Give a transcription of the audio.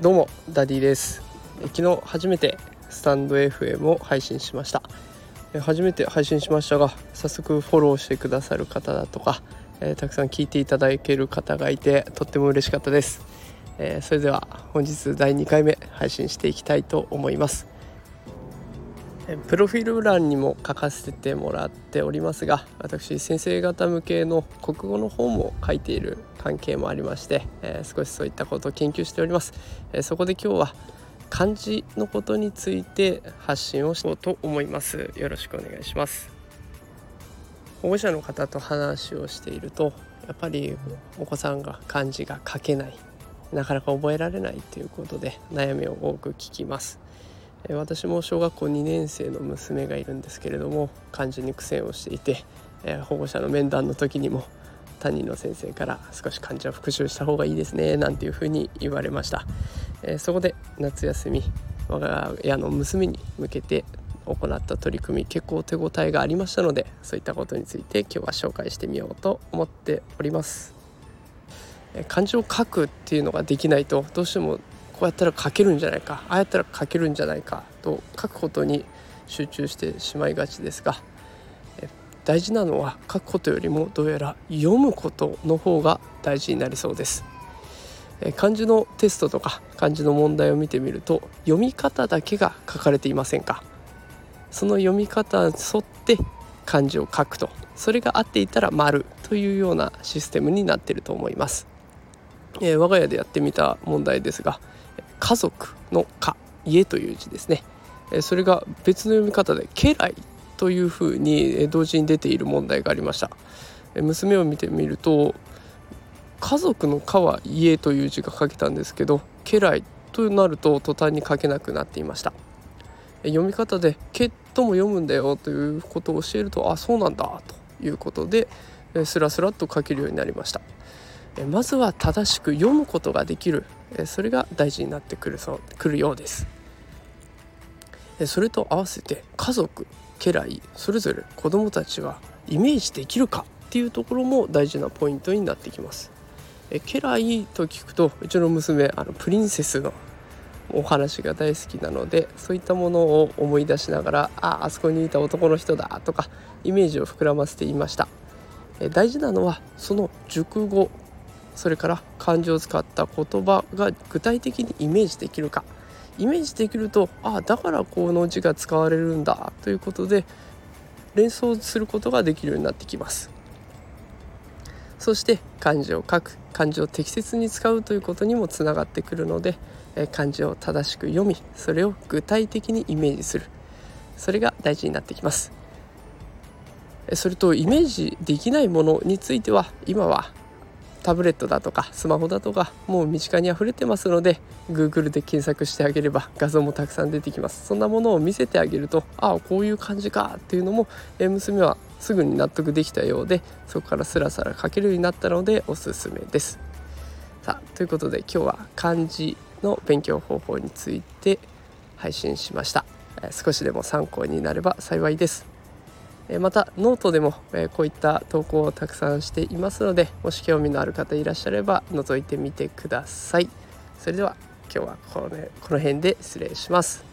どうもダディです。昨日初めてスタンド FM を配信しました。初めて配信しましたが早速フォローしてくださる方だとか、えー、たくさん聞いていただける方がいてとっても嬉しかったです、えー、それでは本日第2回目配信していきたいと思います。プロフィール欄にも書かせてもらっておりますが私先生方向けの国語の本も書いている関係もありまして、えー、少しそういったことを研究しております、えー、そこで今日は漢字のことについて発信をしようと思います。よろしくお願いします。保護者の方と話をしているとやっぱりお子さんが漢字が書けないなかなか覚えられないということで悩みを多く聞きます。私も小学校2年生の娘がいるんですけれども漢字に苦戦をしていて保護者の面談の時にも担任の先生から少し漢字は復習した方がいいですねなんていうふうに言われました、そこで夏休み我が家の娘に向けて行った取り組み結構手応えがありましたのでそういったことについて今日は紹介してみようと思っております。漢字を書くっていうのができないとどうしてもこうやったら書けるんじゃないか。ああやったら書けるんじゃないか。と書くことに集中してしまいがちですが大事なのは書くことよりもどうやら読むことの方が大事になりそうです。漢字のテストとか漢字の問題を見てみると読み方だけが書かれていませんか。その読み方に沿って漢字を書くと。それが合っていたら丸というようなシステムになっていると思います、えー、我が家でやってみた問題ですが家族の家家という字ですね。それが別の読み方で家来というふうに同時に出ている問題がありました。娘を見てみると家族の家は家という字が書けたんですけど家来となると途端に書けなくなっていました。読み方で「け」とも読むんだよということを教えるとあそうなんだということでスラスラと書けるようになりました。まずは正しく読むことができる。それが大事になってくるそくるようです。それと合わせて家族家来それぞれ子どもたちはイメージできるかっていうところも大事なポイントになってきます。家来と聞くとうちの娘あのプリンセスのお話が大好きなのでそういったものを思い出しながらああそこにいた男の人だとかイメージを膨らませていました。大事なのはその熟語それから漢字を使った言葉が具体的にイメージできるか。イメージできるとああだからこの字が使われるんだということで連想することができるようになってきます。そして漢字を書く。漢字を適切に使うということにもつながってくるので漢字を正しく読みそれを具体的にイメージする。それが大事になってきます。それとイメージできないものについては今はタブレットだとかスマホだとかもう身近に溢れてますので Google で検索してあげれば画像もたくさん出てきます。そんなものを見せてあげるとああこういう感じかっていうのも、え娘はすぐに納得できたようでそこからスラスラ書けるようになったのでおすすめです。さあということで今日は漢字の勉強方法について配信しました、え少しでも参考になれば幸いです。またノートでもこういった投稿をたくさんしていますのでもし興味のある方いらっしゃれば覗いてみてください。それでは今日はこの,、ね、この辺で失礼します。